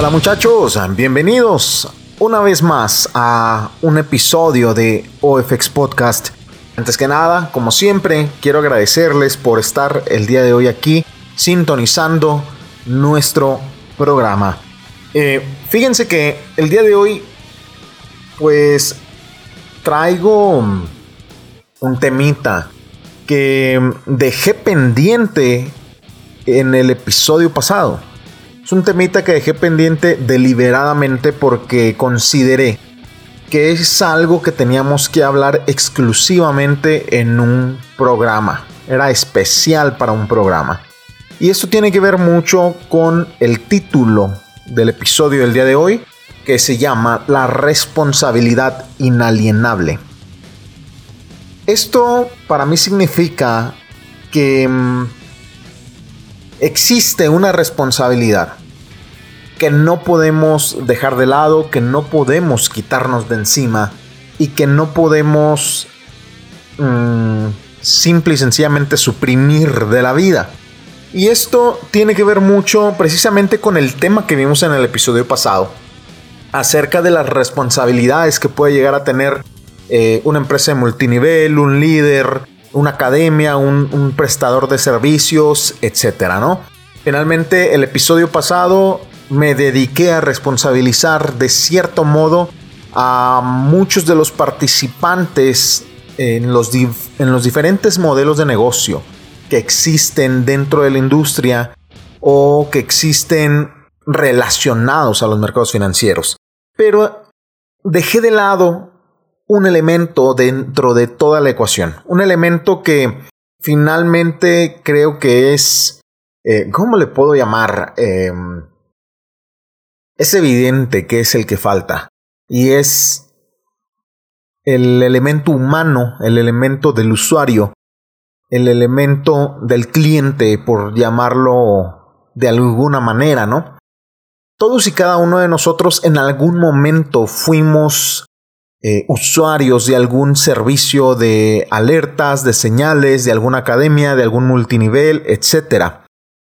Hola muchachos, bienvenidos una vez más a un episodio de OFX Podcast. Antes que nada, como siempre, quiero agradecerles por estar el día de hoy aquí sintonizando nuestro programa. Eh, fíjense que el día de hoy, pues traigo un temita que dejé pendiente en el episodio pasado. Es un temita que dejé pendiente deliberadamente porque consideré que es algo que teníamos que hablar exclusivamente en un programa. Era especial para un programa. Y esto tiene que ver mucho con el título del episodio del día de hoy, que se llama La responsabilidad inalienable. Esto para mí significa que mm, existe una responsabilidad que no podemos dejar de lado, que no podemos quitarnos de encima y que no podemos mm, simple y sencillamente suprimir de la vida. Y esto tiene que ver mucho precisamente con el tema que vimos en el episodio pasado, acerca de las responsabilidades que puede llegar a tener eh, una empresa de multinivel, un líder, una academia, un, prestador de servicios, etcétera, ¿no? Finalmente, el episodio pasado me dediqué a responsabilizar de cierto modo a muchos de los participantes en los, en los diferentes modelos de negocio que existen dentro de la industria o que existen relacionados a los mercados financieros. Pero dejé de lado un elemento dentro de toda la ecuación. Un elemento que finalmente creo que es, eh, ¿cómo le puedo llamar? Em, es evidente que es el que falta. Y es el elemento humano, el elemento del usuario, el elemento del cliente, por llamarlo de alguna manera, ¿no? Todos y cada uno de nosotros en algún momento fuimos eh, usuarios de algún servicio de alertas, de señales, de alguna academia, de algún multinivel, etc.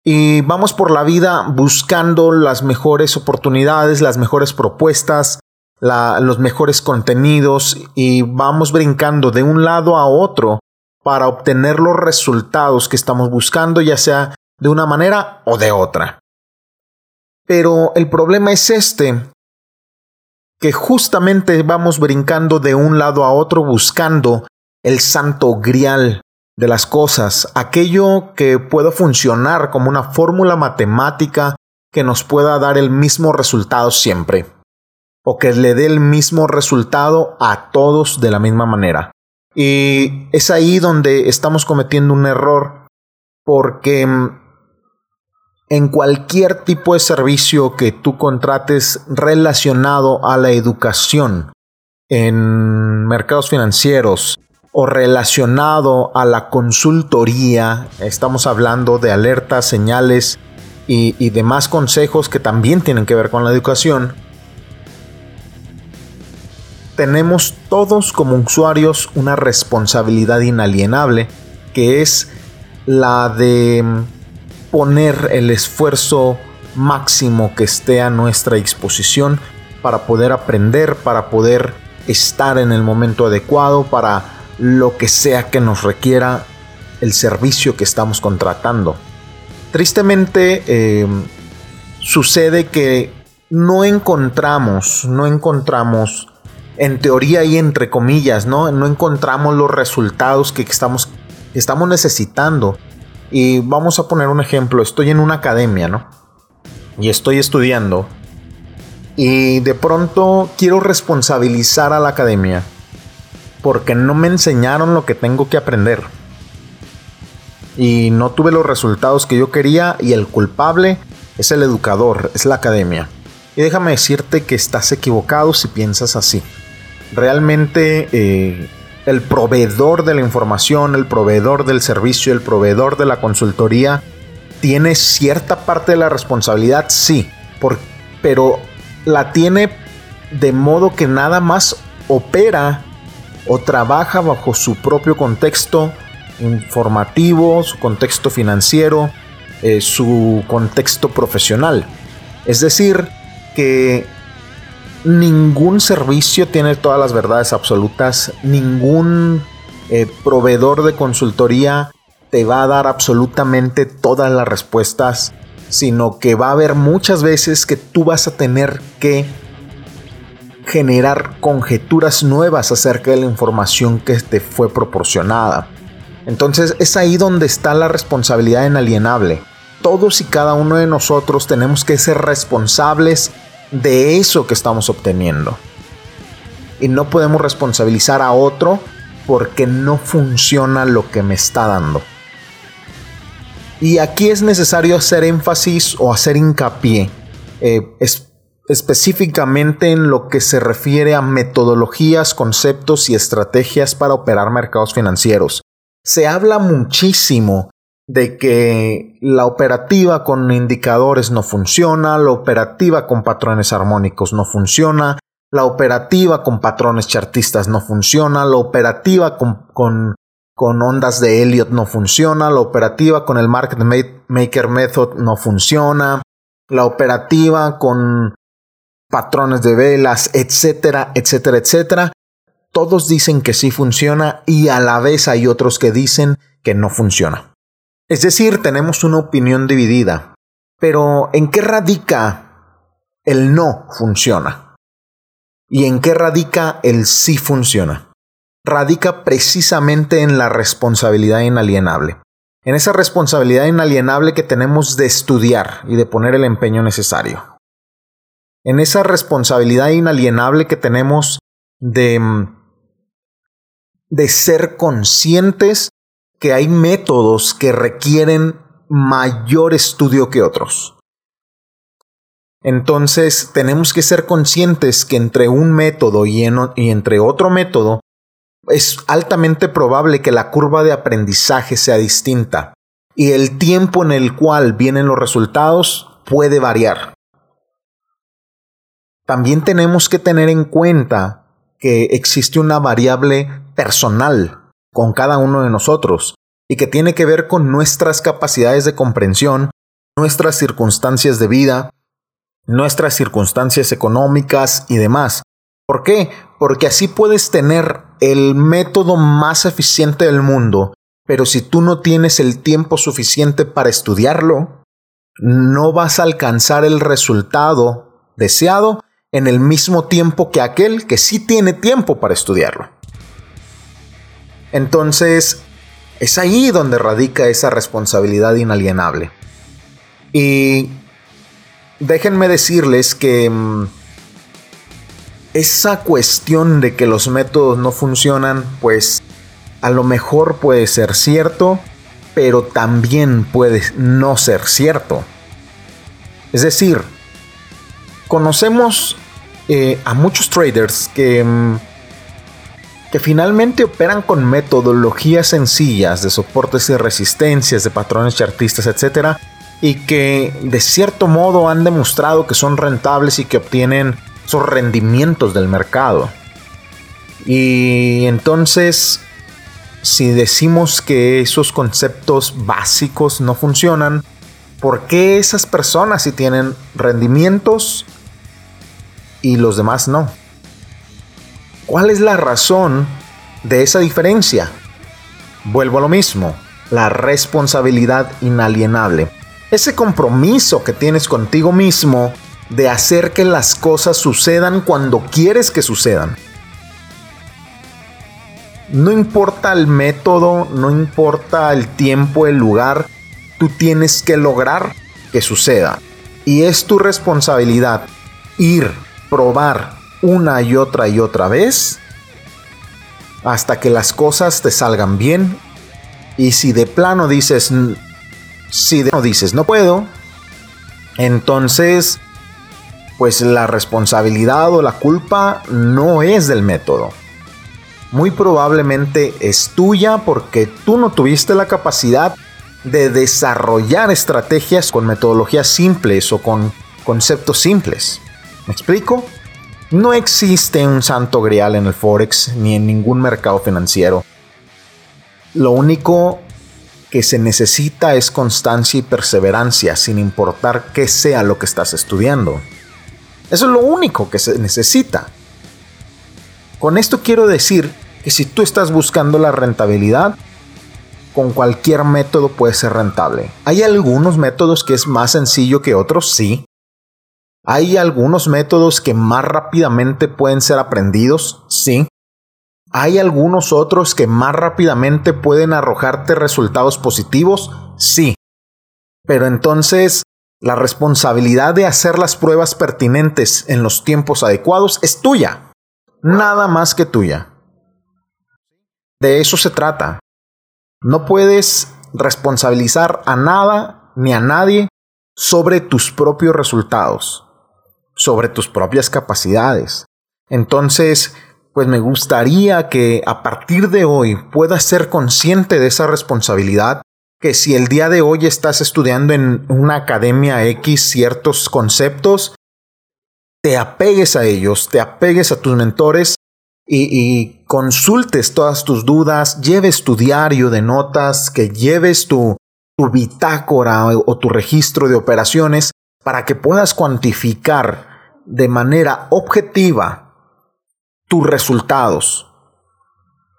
Y vamos por la vida buscando las mejores oportunidades, las mejores propuestas, los mejores contenidos y vamos brincando de un lado a otro para obtener los resultados que estamos buscando, ya sea de una manera o de otra. Pero el problema es este, que justamente vamos brincando de un lado a otro buscando el santo grial de las cosas, aquello que pueda funcionar como una fórmula matemática que nos pueda dar el mismo resultado siempre, o que le dé el mismo resultado a todos de la misma manera. Y es ahí donde estamos cometiendo un error, porque mm, en cualquier tipo de servicio que tú contrates relacionado a la educación, en mercados financieros o relacionado a la consultoría, estamos hablando de alertas, señales y, demás consejos que también tienen que ver con la educación, tenemos todos como usuarios una responsabilidad inalienable que es la de poner el esfuerzo máximo que esté a nuestra disposición para poder aprender, para poder estar en el momento adecuado, para lo que sea que nos requiera el servicio que estamos contratando. Tristemente eh, sucede que no encontramos, no encontramos, en teoría y entre comillas, no, no encontramos los resultados que estamos, estamos necesitando y vamos a poner un ejemplo, estoy en una academia, ¿no? Y estoy estudiando. Y de pronto quiero responsabilizar a la academia porque no me enseñaron lo que tengo que aprender. Y no tuve los resultados que yo quería y el culpable es el educador, es la academia. Y déjame decirte que estás equivocado si piensas así. Realmente eh, el proveedor de la información, el proveedor del servicio, el proveedor de la consultoría, tiene cierta parte de la responsabilidad, sí, pero la tiene de modo que nada más opera o trabaja bajo su propio contexto informativo, su contexto financiero, eh, su contexto profesional. Es decir, que ningún servicio tiene todas las verdades absolutas, ningún eh, proveedor de consultoría te va a dar absolutamente todas las respuestas, sino que va a haber muchas veces que tú vas a tener que generar conjeturas nuevas acerca de la información que te fue proporcionada. Entonces es ahí donde está la responsabilidad inalienable. Todos y cada uno de nosotros tenemos que ser responsables de eso que estamos obteniendo. Y no podemos responsabilizar a otro porque no funciona lo que me está dando. Y aquí es necesario hacer énfasis o hacer hincapié eh, específicamente en lo que se refiere a metodologías, conceptos y estrategias para operar mercados financieros. Se habla muchísimo de que la operativa con indicadores no funciona, la operativa con patrones armónicos no funciona, la operativa con patrones chartistas no funciona, la operativa con, con, con ondas de Elliot no funciona, la operativa con el Market Maker Method no funciona, la operativa con patrones de velas, etcétera, etcétera, etcétera. Todos dicen que sí funciona y a la vez hay otros que dicen que no funciona. Es decir, tenemos una opinión dividida. Pero ¿en qué radica el no funciona? ¿Y en qué radica el sí funciona? Radica precisamente en la responsabilidad inalienable. En esa responsabilidad inalienable que tenemos de estudiar y de poner el empeño necesario en esa responsabilidad inalienable que tenemos de, mm, de ser conscientes que hay métodos que requieren mayor estudio que otros. Entonces tenemos que ser conscientes que entre un método y, y, entre otro método es altamente probable que la curva de aprendizaje sea distinta y el tiempo en el cual vienen los resultados puede variar. También tenemos que tener en cuenta que existe una variable personal con cada uno de nosotros y que tiene que ver con nuestras capacidades de comprensión, nuestras circunstancias de vida, nuestras circunstancias económicas y demás. ¿Por qué? Porque así puedes tener el método más eficiente del mundo, pero si tú no tienes el tiempo suficiente para estudiarlo, no vas a alcanzar el resultado deseado en el mismo tiempo que aquel que sí tiene tiempo para estudiarlo. Entonces, es ahí donde radica esa responsabilidad inalienable. Y déjenme decirles que mm, esa cuestión de que los métodos no funcionan, pues a lo mejor puede ser cierto, pero también puede no ser cierto. Es decir, conocemos eh, a muchos traders que, mm, que finalmente operan con metodologías sencillas de soportes y resistencias, de patrones chartistas, etc. Y que de cierto modo han demostrado que son rentables y que obtienen esos rendimientos del mercado. Y entonces, si decimos que esos conceptos básicos no funcionan, ¿por qué esas personas si tienen rendimientos y los demás no. ¿Cuál es la razón de esa diferencia? Vuelvo a lo mismo, la responsabilidad inalienable. Ese compromiso que tienes contigo mismo de hacer que las cosas sucedan cuando quieres que sucedan. No importa el método, no importa el tiempo, el lugar, tú tienes que lograr que suceda. Y es tu responsabilidad ir probar una y otra y otra vez hasta que las cosas te salgan bien. Y si de plano dices, si de dices no puedo, entonces pues la responsabilidad o la culpa no es del método. Muy probablemente es tuya porque tú no tuviste la capacidad de desarrollar estrategias con metodologías simples o con conceptos simples. ¿Me explico? No existe un santo grial en el Forex ni en ningún mercado financiero. Lo único que se necesita es constancia y perseverancia sin importar qué sea lo que estás estudiando. Eso es lo único que se necesita. Con esto quiero decir que si tú estás buscando la rentabilidad, con cualquier método puede ser rentable. Hay algunos métodos que es más sencillo que otros, sí. Hay algunos métodos que más rápidamente pueden ser aprendidos, sí. Hay algunos otros que más rápidamente pueden arrojarte resultados positivos, sí. Pero entonces, la responsabilidad de hacer las pruebas pertinentes en los tiempos adecuados es tuya. Nada más que tuya. De eso se trata. No puedes responsabilizar a nada ni a nadie sobre tus propios resultados, sobre tus propias capacidades. Entonces, pues me gustaría que a partir de hoy puedas ser consciente de esa responsabilidad, que si el día de hoy estás estudiando en una academia X ciertos conceptos, te apegues a ellos, te apegues a tus mentores y, consultes todas tus dudas, lleves tu diario de notas, que lleves tu, tu bitácora o tu registro de operaciones para que puedas cuantificar de manera objetiva tus resultados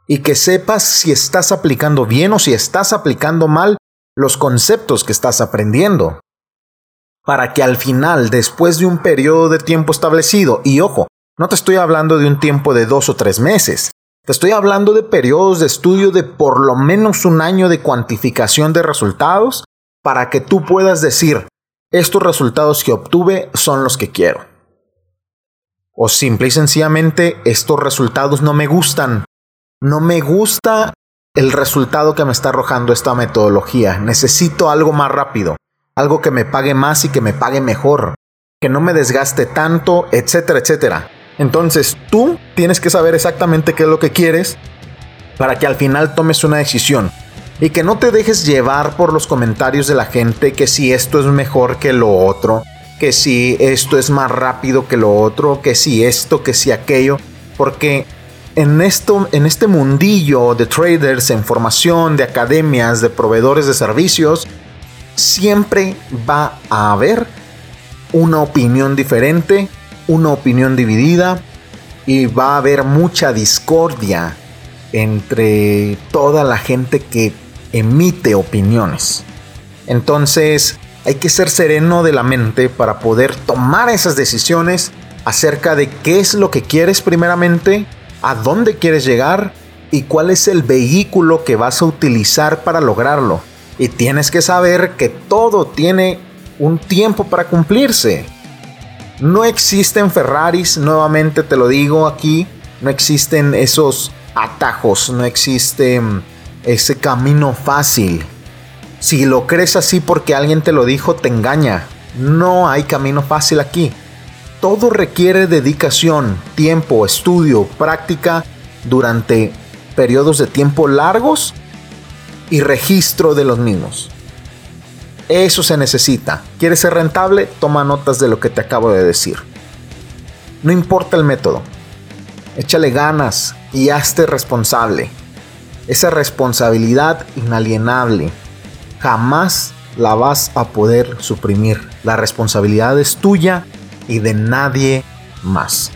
y que sepas si estás aplicando bien o si estás aplicando mal los conceptos que estás aprendiendo. Para que al final, después de un periodo de tiempo establecido, y ojo, no te estoy hablando de un tiempo de dos o tres meses. Te estoy hablando de periodos de estudio de por lo menos un año de cuantificación de resultados para que tú puedas decir, estos resultados que obtuve son los que quiero. O simple y sencillamente, estos resultados no me gustan. No me gusta el resultado que me está arrojando esta metodología. Necesito algo más rápido, algo que me pague más y que me pague mejor, que no me desgaste tanto, etcétera, etcétera. Entonces tú tienes que saber exactamente qué es lo que quieres para que al final tomes una decisión. Y que no te dejes llevar por los comentarios de la gente que si esto es mejor que lo otro, que si esto es más rápido que lo otro, que si esto, que si aquello. Porque en, esto, en este mundillo de traders, en formación, de academias, de proveedores de servicios, siempre va a haber una opinión diferente una opinión dividida y va a haber mucha discordia entre toda la gente que emite opiniones. Entonces hay que ser sereno de la mente para poder tomar esas decisiones acerca de qué es lo que quieres primeramente, a dónde quieres llegar y cuál es el vehículo que vas a utilizar para lograrlo. Y tienes que saber que todo tiene un tiempo para cumplirse. No existen Ferraris, nuevamente te lo digo aquí, no existen esos atajos, no existe mm, ese camino fácil. Si lo crees así porque alguien te lo dijo, te engaña. No hay camino fácil aquí. Todo requiere dedicación, tiempo, estudio, práctica durante periodos de tiempo largos y registro de los mismos. Eso se necesita. ¿Quieres ser rentable? Toma notas de lo que te acabo de decir. No importa el método. Échale ganas y hazte responsable. Esa responsabilidad inalienable jamás la vas a poder suprimir. La responsabilidad es tuya y de nadie más.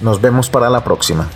Nos vemos para la próxima.